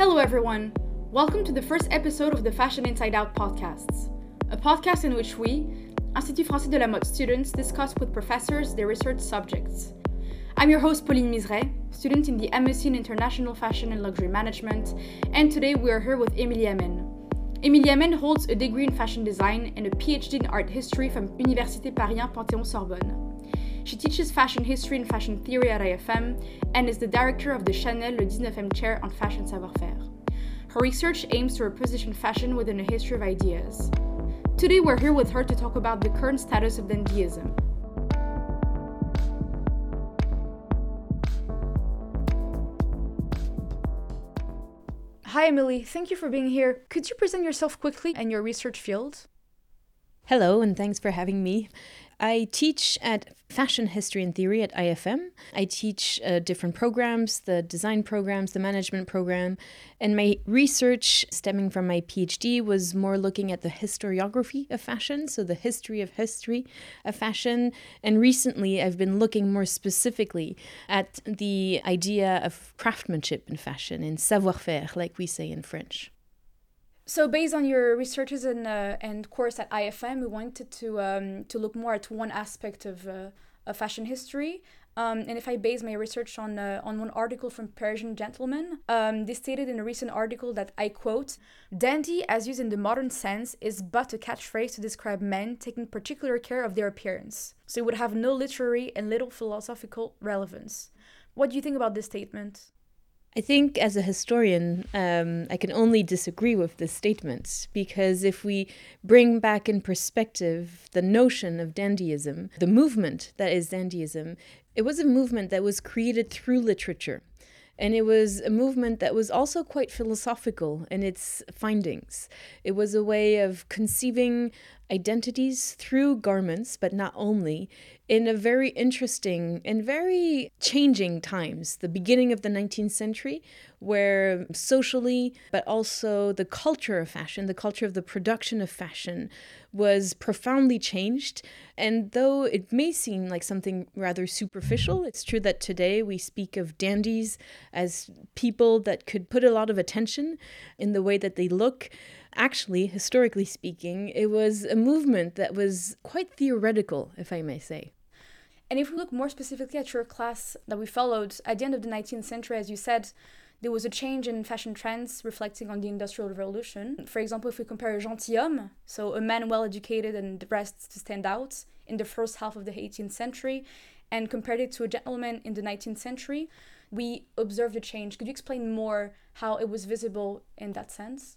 Hello, everyone. Welcome to the first episode of the Fashion Inside Out podcasts, a podcast in which we, Institut Français de la Mode students, discuss with professors their research subjects. I'm your host, Pauline Miseret, student in the MSc in International Fashion and Luxury Management, and today we are here with Emilie Hammen. Emilie Hammen holds a degree in fashion design and a PhD in art history from Université Paris Panthéon Sorbonne. She teaches fashion history and fashion theory at IFM and is the director of the Chanel Le 19e chair on fashion savoir-faire. Her research aims to reposition fashion within a history of ideas. Today we're here with her to talk about the current status of dandyism. Hi Emilie. thank you for being here. Could you present yourself quickly and your research field? Hello, and thanks for having me. I teach at Fashion History and Theory at IFM. I teach uh, different programs, the design programs, the management program, and my research stemming from my PhD was more looking at the historiography of fashion, so the history of history of fashion. And recently, I've been looking more specifically at the idea of craftsmanship in fashion, in savoir-faire, like we say in French. So, based on your researches and uh, and course at IFM, we wanted to um, to look more at one aspect of, uh, of fashion history. Um, and if I base my research on uh, on one article from Parisian Gentleman, um, they stated in a recent article that I quote, "Dandy, as used in the modern sense, is but a catchphrase to describe men taking particular care of their appearance. So it would have no literary and little philosophical relevance." What do you think about this statement? I think as a historian, um, I can only disagree with this statement because if we bring back in perspective the notion of dandyism, the movement that is dandyism, it was a movement that was created through literature. And it was a movement that was also quite philosophical in its findings. It was a way of conceiving identities through garments, but not only, in a very interesting and very changing times, the beginning of the 19th century, where socially, but also the culture of fashion, the culture of the production of fashion, was profoundly changed. And though it may seem like something rather superficial, it's true that today we speak of dandies as people that could put a lot of attention in the way that they look actually, historically speaking, it was a movement that was quite theoretical, if I may say. And if we look more specifically at your class that we followed, at the end of the 19th century, as you said, there was a change in fashion trends reflecting on the Industrial Revolution. For example, if we compare a gentilhomme, so a man well educated and dressed to stand out, in the first half of the 18th century, and compared it to a gentleman in the 19th century, we observed a change. Could you explain more how it was visible in that sense?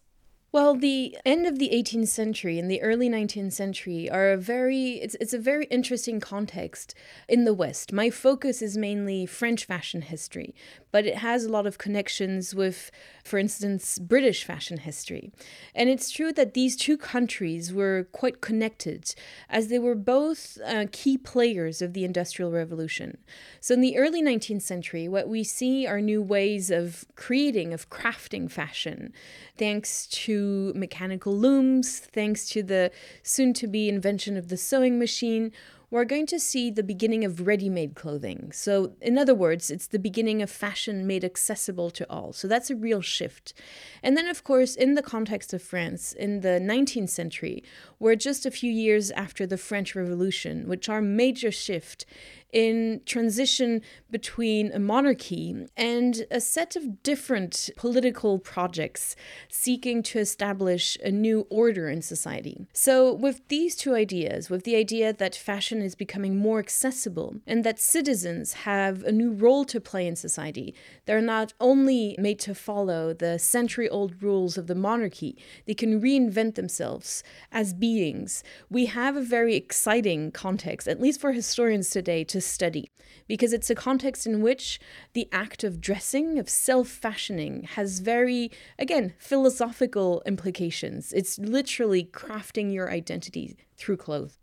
Well, the end of the 18th century and the early 19th century are a very it's it's a very interesting context in the West. My focus is mainly French fashion history, but it has a lot of connections with for instance British fashion history. And it's true that these two countries were quite connected as they were both uh, key players of the industrial revolution. So in the early 19th century, what we see are new ways of creating of crafting fashion thanks to mechanical looms, thanks to the soon to be invention of the sewing machine, we're going to see the beginning of ready made clothing. So, in other words, it's the beginning of fashion made accessible to all. So, that's a real shift. And then, of course, in the context of France, in the 19th century, we're just a few years after the French Revolution, which are major shift in transition between a monarchy and a set of different political projects seeking to establish a new order in society. So, with these two ideas, with the idea that fashion is becoming more accessible and that citizens have a new role to play in society, they're not only made to follow the century old rules of the monarchy, they can reinvent themselves as beings. We have a very exciting context, at least for historians today, to study because it's a context in which the act of dressing, of self fashioning, has very, again, philosophical implications. It's literally crafting your identity through clothes.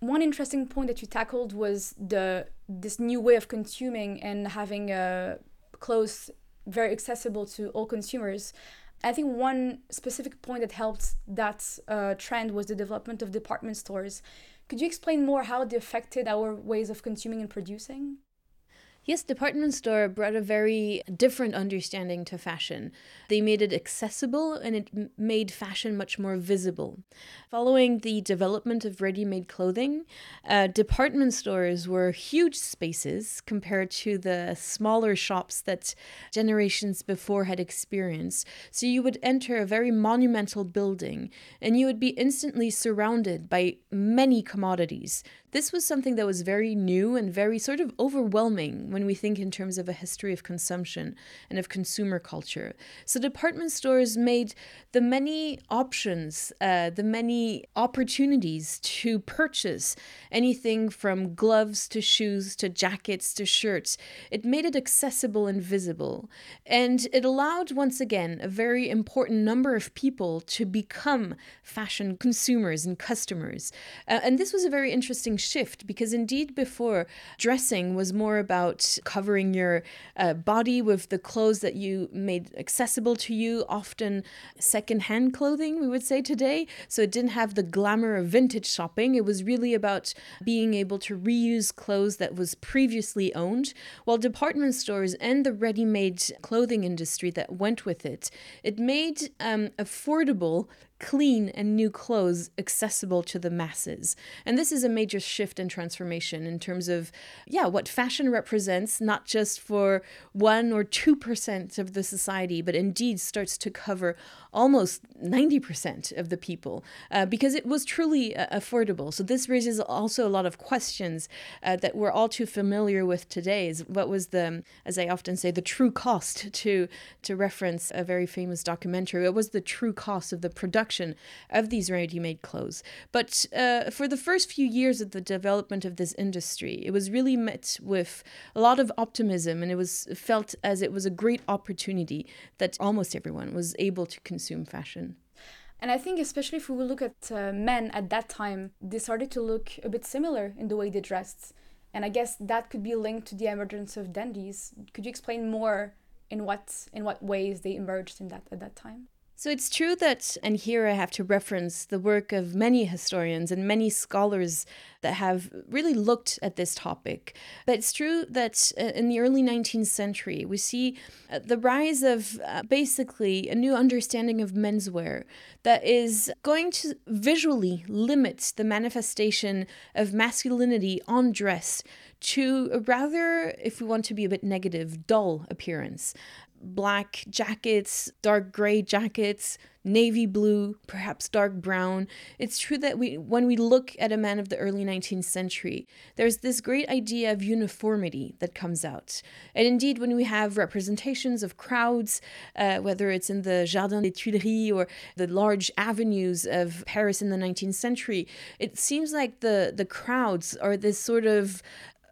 One interesting point that you tackled was the this new way of consuming and having uh, clothes very accessible to all consumers. I think one specific point that helped that uh, trend was the development of department stores. Could you explain more how they affected our ways of consuming and producing? Yes, department store brought a very different understanding to fashion. They made it accessible and it made fashion much more visible. Following the development of ready made clothing, uh, department stores were huge spaces compared to the smaller shops that generations before had experienced. So you would enter a very monumental building and you would be instantly surrounded by many commodities. This was something that was very new and very sort of overwhelming when we think in terms of a history of consumption and of consumer culture. So, department stores made the many options, uh, the many opportunities to purchase anything from gloves to shoes to jackets to shirts. It made it accessible and visible. And it allowed, once again, a very important number of people to become fashion consumers and customers. Uh, and this was a very interesting shift because indeed before dressing was more about covering your uh, body with the clothes that you made accessible to you, often secondhand clothing, we would say today. So it didn't have the glamour of vintage shopping. It was really about being able to reuse clothes that was previously owned, while department stores and the ready made clothing industry that went with it, it made um, affordable clean and new clothes accessible to the masses. And this is a major shift and transformation in terms of, yeah, what fashion represents, not just for one or 2% of the society, but indeed starts to cover almost 90% of the people uh, because it was truly uh, affordable. So this raises also a lot of questions uh, that we're all too familiar with today. Is what was the, as I often say, the true cost to to reference a very famous documentary? What was the true cost of the production of these ready-made clothes? But uh, for the first few years of the development of this industry, it was really met with a lot of optimism, and it was felt as it was a great opportunity that almost everyone was able to consume consume fashion. And I think, especially if we look at uh, men at that time, they started to look a bit similar in the way they dressed. And I guess that could be linked to the emergence of dandies. Could you explain more in what in what ways they emerged in that at that time? So it's true that, and here I have to reference the work of many historians and many scholars that have really looked at this topic. But it's true that uh, in the early 19th century, we see uh, the rise of uh, basically a new understanding of menswear that is going to visually limit the manifestation of masculinity on dress to a rather, if we want to be a bit negative, dull appearance black jackets, dark gray jackets, navy blue, perhaps dark brown. It's true that we when we look at a man of the early 19th century, there's this great idea of uniformity that comes out. And indeed, when we have representations of crowds, uh, whether it's in the Jardin des Tuileries or the large avenues of Paris in the 19th century, it seems like the the crowds are this sort of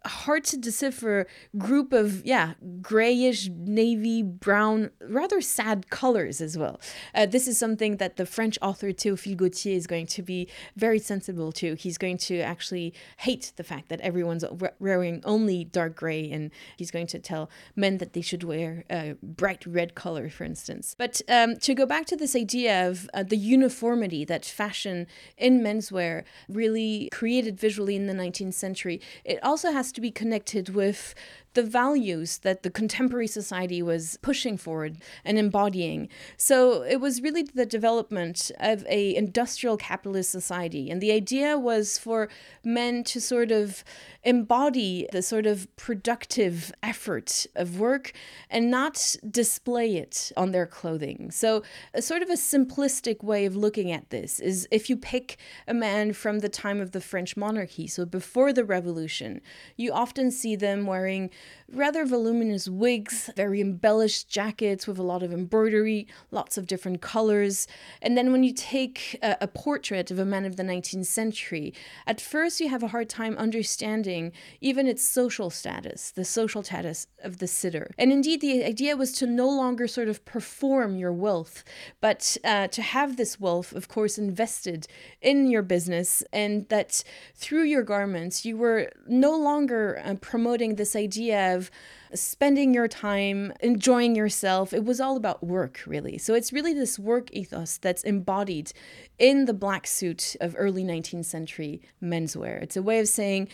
hard to decipher group of yeah grayish navy brown rather sad colors as well. Uh, this is something that the french author théophile gautier is going to be very sensible to. He's going to actually hate the fact that everyone's wearing only dark gray and he's going to tell men that they should wear a bright red color for instance. But um, to go back to this idea of uh, the uniformity that fashion in menswear really created visually in the 19th century it also has to be connected with the values that the contemporary society was pushing forward and embodying. So it was really the development of a industrial capitalist society and the idea was for men to sort of embody the sort of productive effort of work and not display it on their clothing. So a sort of a simplistic way of looking at this is if you pick a man from the time of the French monarchy, so before the revolution, you often see them wearing rather voluminous wigs, very embellished jackets with a lot of embroidery, lots of different colors. And then when you take a, a portrait of a man of the 19th century, at first you have a hard time understanding even its social status, the social status of the sitter. And indeed, the idea was to no longer sort of perform your wealth, but uh, to have this wealth, of course, invested in your business, and that through your garments, you were no longer uh, promoting this idea of spending your time, enjoying yourself. It was all about work, really. So it's really this work ethos that's embodied in the black suit of early 19th century menswear. It's a way of saying,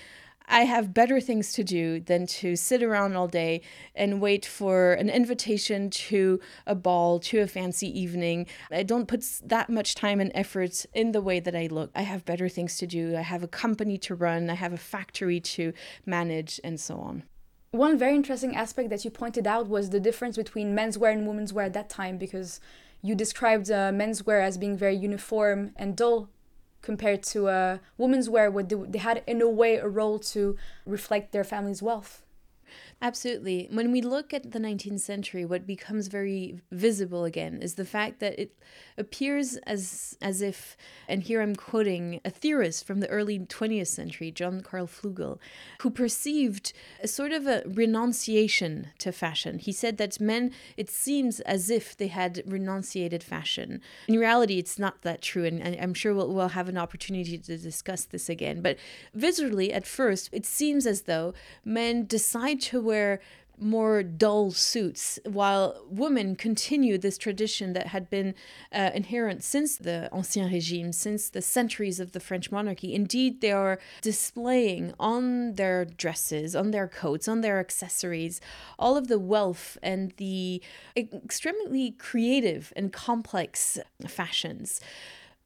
I have better things to do than to sit around all day and wait for an invitation to a ball, to a fancy evening. I don't put that much time and effort in the way that I look. I have better things to do. I have a company to run, I have a factory to manage, and so on. One very interesting aspect that you pointed out was the difference between menswear and women's wear at that time because you described uh, menswear as being very uniform and dull compared to uh, women's wear where they had in a way a role to reflect their family's wealth Absolutely. When we look at the 19th century, what becomes very visible again is the fact that it appears as as if, and here I'm quoting a theorist from the early 20th century, John Carl Flugel, who perceived a sort of a renunciation to fashion. He said that men, it seems as if they had renunciated fashion. In reality, it's not that true, and I'm sure we'll, we'll have an opportunity to discuss this again. But visually, at first, it seems as though men decide to wear more dull suits, while women continue this tradition that had been uh, inherent since the Ancien Régime, since the centuries of the French monarchy. Indeed, they are displaying on their dresses, on their coats, on their accessories, all of the wealth and the extremely creative and complex fashions.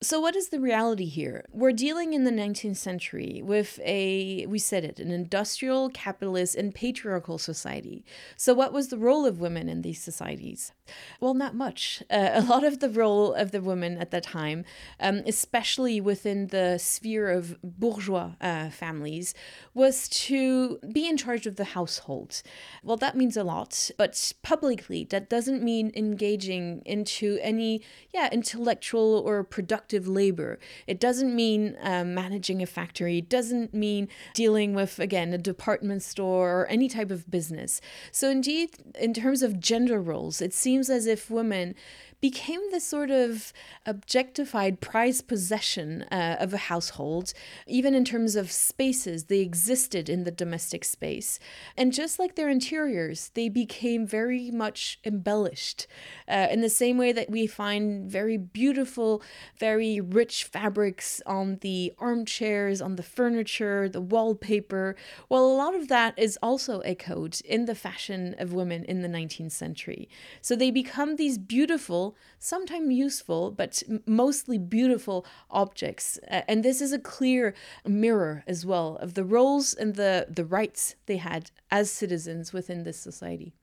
So, what is the reality here? We're dealing in the 19th century with a, we said it, an industrial, capitalist, and patriarchal society. So, what was the role of women in these societies? Well, not much. Uh, a lot of the role of the women at that time, um, especially within the sphere of bourgeois uh, families, was to be in charge of the household. Well, that means a lot, but publicly, that doesn't mean engaging into any, yeah, intellectual or productive labor. It doesn't mean um, managing a factory. It doesn't mean dealing with, again, a department store or any type of business. So, indeed, in terms of gender roles, it seems as if women became the sort of objectified prized possession uh, of a household, even in terms of spaces. They existed in the domestic space. And just like their interiors, they became very much embellished uh, in the same way that we find very beautiful, very rich fabrics on the armchairs, on the furniture, the wallpaper. Well, a lot of that is also echoed in the fashion of women in the 19th century. So they become these beautiful sometimes useful, but mostly beautiful objects. And this is a clear mirror as well of the roles and the, the rights they had as citizens within this society.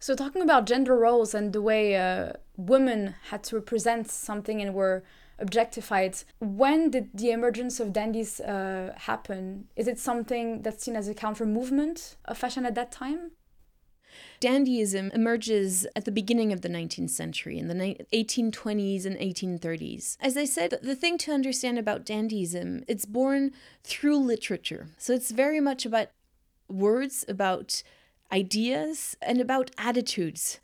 So, talking about gender roles and the way uh, women had to represent something and were objectified, when did the emergence of dandies uh, happen? Is it something that's seen as a counter movement of fashion at that time? Dandyism emerges at the beginning of the 19th century, in the 1820s and 1830s. As I said, the thing to understand about dandyism, it's born through literature. So it's very much about words, about ideas, and about attitudes.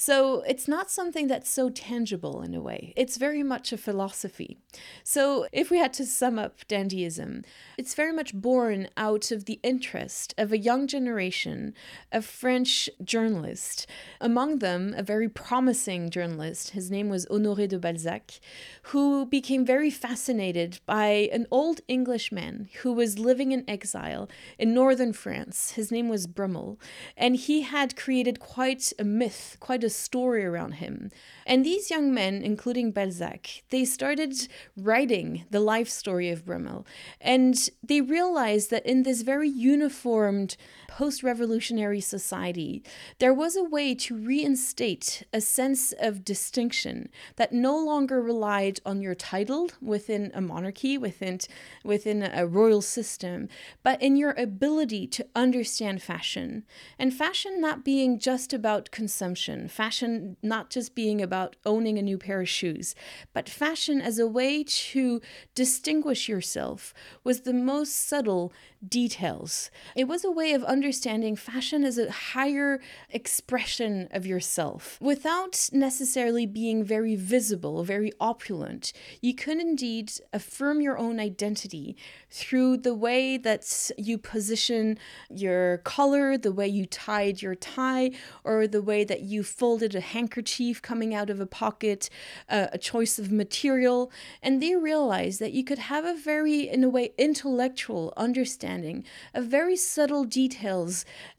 So it's not something that's so tangible in a way. It's very much a philosophy. So if we had to sum up dandyism, it's very much born out of the interest of a young generation of French journalists. Among them, a very promising journalist, his name was Honoré de Balzac, who became very fascinated by an old Englishman who was living in exile in northern France. His name was Brummell, and he had created quite a myth, quite a a story around him. And these young men, including Balzac, they started writing the life story of Brummell. And they realized that in this very uniformed post revolutionary society, there was a way to reinstate a sense of distinction that no longer relied on your title within a monarchy, within, within a royal system, but in your ability to understand fashion. And fashion not being just about consumption, fashion not just being about owning a new pair of shoes, but fashion as a way to distinguish yourself was the most subtle details. It was a way of understanding fashion as a higher expression of yourself without necessarily being very visible, very opulent. You could indeed affirm your own identity through the way that you position your collar, the way you tied your tie, or the way that you folded a handkerchief coming out of a pocket, uh, a choice of material, and they realized that you could have a very, in a way, intellectual understanding of very subtle details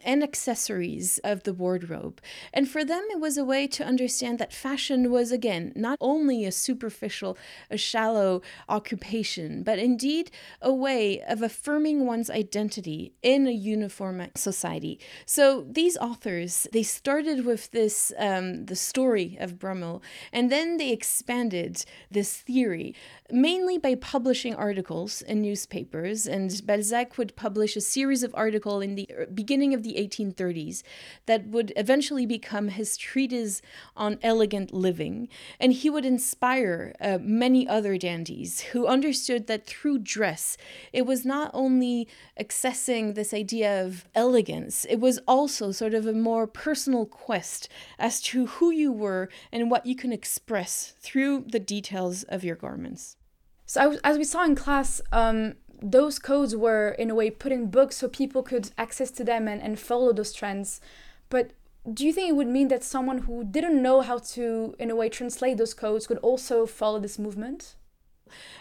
and accessories of the wardrobe. And for them, it was a way to understand that fashion was, again, not only a superficial, a shallow occupation, but indeed a way of affirming one's identity in a uniform society. So these authors, they started with this, um, the story of Brummell, and then they expanded this theory mainly by publishing articles in newspapers. And Balzac would publish a series of articles in the beginning of the 1830s that would eventually become his treatise on elegant living. And he would inspire uh, many other dandies who understood that through dress, it was not only accessing this idea of elegance, it was also sort of a more personal quest as to who you were and what you can express through the details of your garments. So, as we saw in class, um, those codes were in a way put in books so people could access to them and, and follow those trends. But do you think it would mean that someone who didn't know how to, in a way, translate those codes could also follow this movement?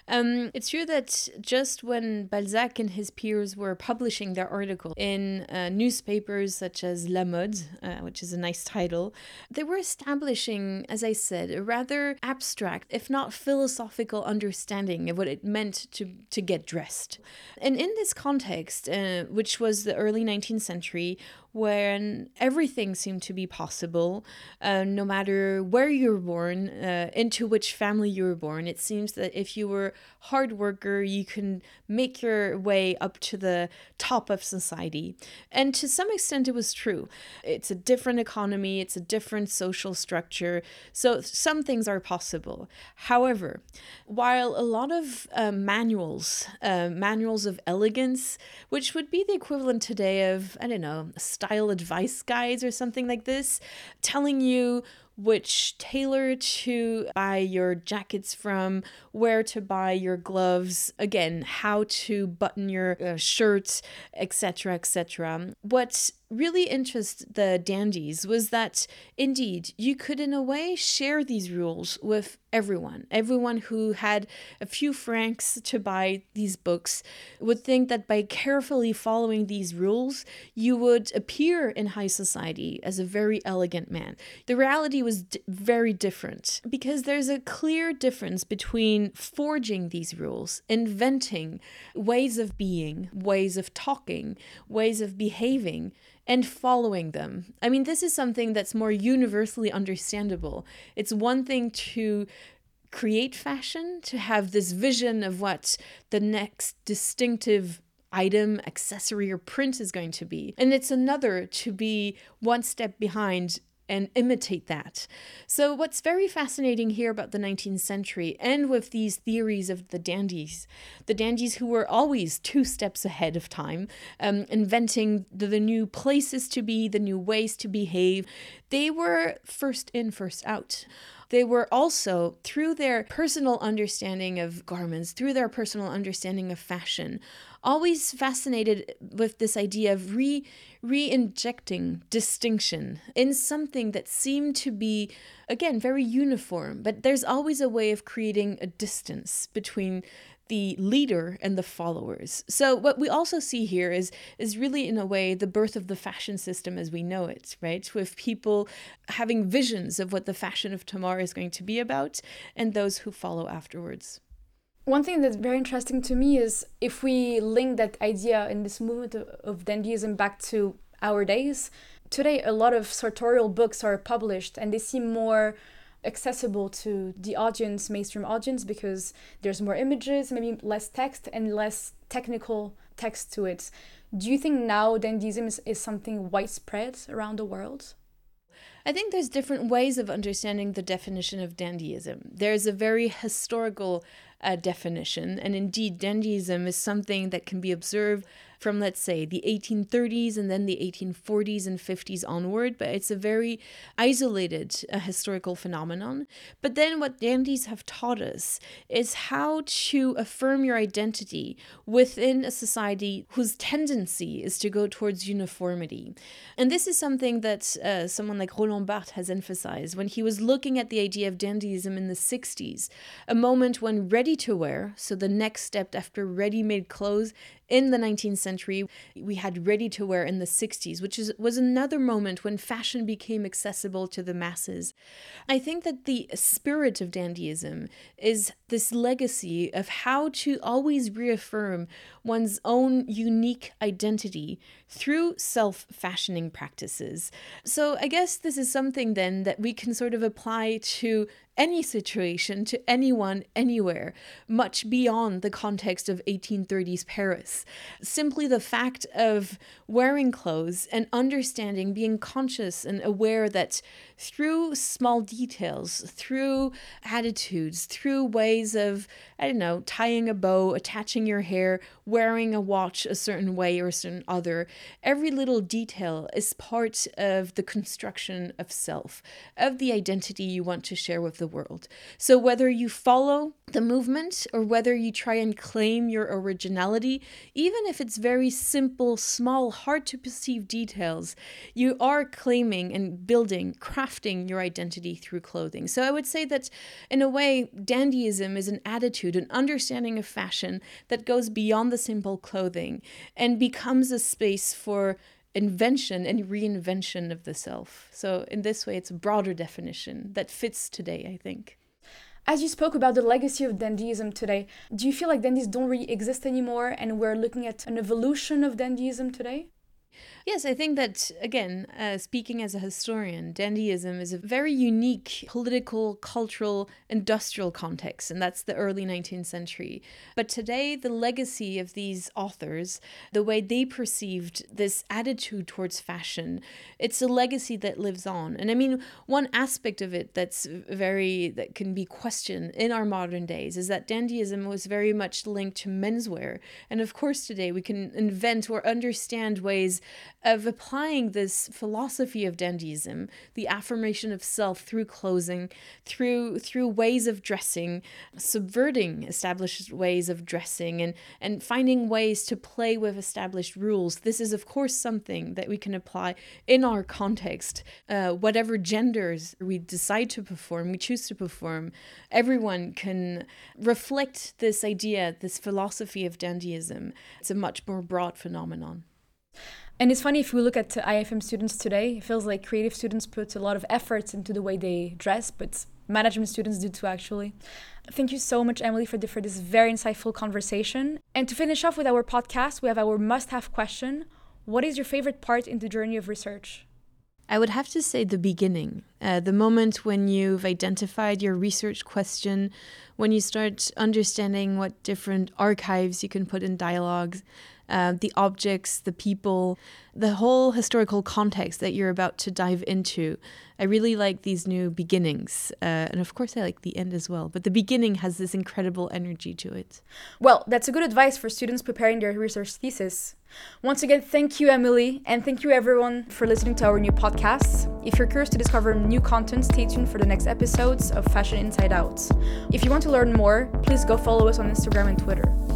Um, it's true that just when Balzac and his peers were publishing their article in uh, newspapers such as La Mode, uh, which is a nice title, they were establishing, as I said, a rather abstract, if not philosophical, understanding of what it meant to, to get dressed. And in this context, uh, which was the early 19th century, when everything seemed to be possible, uh, no matter where you were born, uh, into which family you were born. It seems that if you were hard worker, you can make your way up to the top of society. And to some extent, it was true. It's a different economy, it's a different social structure. So some things are possible. However, while a lot of uh, manuals, uh, manuals of elegance, which would be the equivalent today of, I don't know, style advice guides or something like this, telling you which tailor to buy your jackets from, where to buy your gloves, again, how to button your uh, shirts, etc., etc. What really interested the dandies was that indeed you could, in a way, share these rules with everyone. Everyone who had a few francs to buy these books would think that by carefully following these rules, you would appear in high society as a very elegant man. The reality was d- very different because there's a clear difference between forging these rules, inventing ways of being, ways of talking, ways of behaving and following them. I mean, this is something that's more universally understandable. It's one thing to create fashion, to have this vision of what the next distinctive item, accessory, or print is going to be. And it's another to be one step behind and imitate that. So, what's very fascinating here about the 19th century and with these theories of the dandies, the dandies who were always two steps ahead of time, um, inventing the, the new places to be, the new ways to behave, they were first in, first out. They were also, through their personal understanding of garments, through their personal understanding of fashion, always fascinated with this idea of re re-injecting distinction in something that seemed to be again very uniform. But there's always a way of creating a distance between the leader and the followers. So what we also see here is is really in a way the birth of the fashion system as we know it, right? With people having visions of what the fashion of tomorrow is going to be about and those who follow afterwards. One thing that's very interesting to me is if we link that idea in this movement of, of dandyism back to our days, today a lot of sartorial books are published and they seem more accessible to the audience, mainstream audience, because there's more images, maybe less text, and less technical text to it. Do you think now dandyism is, is something widespread around the world? I think there's different ways of understanding the definition of dandyism. There's a very historical uh, definition, and indeed, dandyism is something that can be observed from, let's say, the 1830s and then the 1840s and 50s onward, but it's a very isolated uh, historical phenomenon. But then what dandies have taught us is how to affirm your identity within a society whose tendency is to go towards uniformity. And this is something that uh, someone like Roland Barthes has emphasized when he was looking at the idea of dandyism in the 60s, a moment when ready to wear, so the next step after ready made clothes, in the 19th century we had ready to wear in the 60s which is was another moment when fashion became accessible to the masses. I think that the spirit of dandyism is this legacy of how to always reaffirm one's own unique identity through self fashioning practices. So i guess this is something then that we can sort of apply to any situation to anyone anywhere, much beyond the context of 1830s Paris. Simply the fact of wearing clothes and understanding, being conscious and aware that through small details, through attitudes, through ways of, I don't know, tying a bow, attaching your hair, wearing a watch a certain way or a certain other, every little detail is part of the construction of self, of the identity you want to share with the world. So whether you follow the movement or whether you try and claim your originality, even if it's very simple, small, hard to perceive details, you are claiming and building, crafting your identity through clothing. So I would say that in a way, dandyism is an attitude, an understanding of fashion that goes beyond the simple clothing and becomes a space for invention and reinvention of the self. So, in this way, it's a broader definition that fits today, I think. As you spoke about the legacy of dandyism today, do you feel like dandies don't really exist anymore and we're looking at an evolution of dandyism today? Yes, I think that, again, uh, speaking as a historian, dandyism is a very unique political, cultural, industrial context, and that's the early 19th century. But today, the legacy of these authors, the way they perceived this attitude towards fashion, it's a legacy that lives on. And I mean, one aspect of it that's very, that can be questioned in our modern days is that dandyism was very much linked to menswear. And of course, today we can invent or understand ways of applying this philosophy of dandyism, the affirmation of self through clothing, through through ways of dressing, subverting established ways of dressing and and finding ways to play with established rules. This is of course something that we can apply in our context. Uh, whatever genders we decide to perform, we choose to perform, everyone can reflect this idea, this philosophy of dandyism. It's a much more broad phenomenon. And it's funny if we look at IFM students today, it feels like creative students put a lot of efforts into the way they dress, but management students do too actually. Thank you so much, Emilie, for, for this very insightful conversation. And to finish off with our podcast, we have our must have question What is your favorite part in the journey of research? I would have to say the beginning, uh, the moment when you've identified your research question, when you start understanding what different archives you can put in dialogues, uh, the objects, the people, the whole historical context that you're about to dive into. I really like these new beginnings. Uh, and of course, I like the end as well. But the beginning has this incredible energy to it. Well, that's a good advice for students preparing their research thesis. Once again, thank you, Emilie, and thank you, everyone, for listening to our new podcast. If you're curious to discover new content, stay tuned for the next episodes of Fashion Inside Out. If you want to learn more, please go follow us on Instagram and Twitter.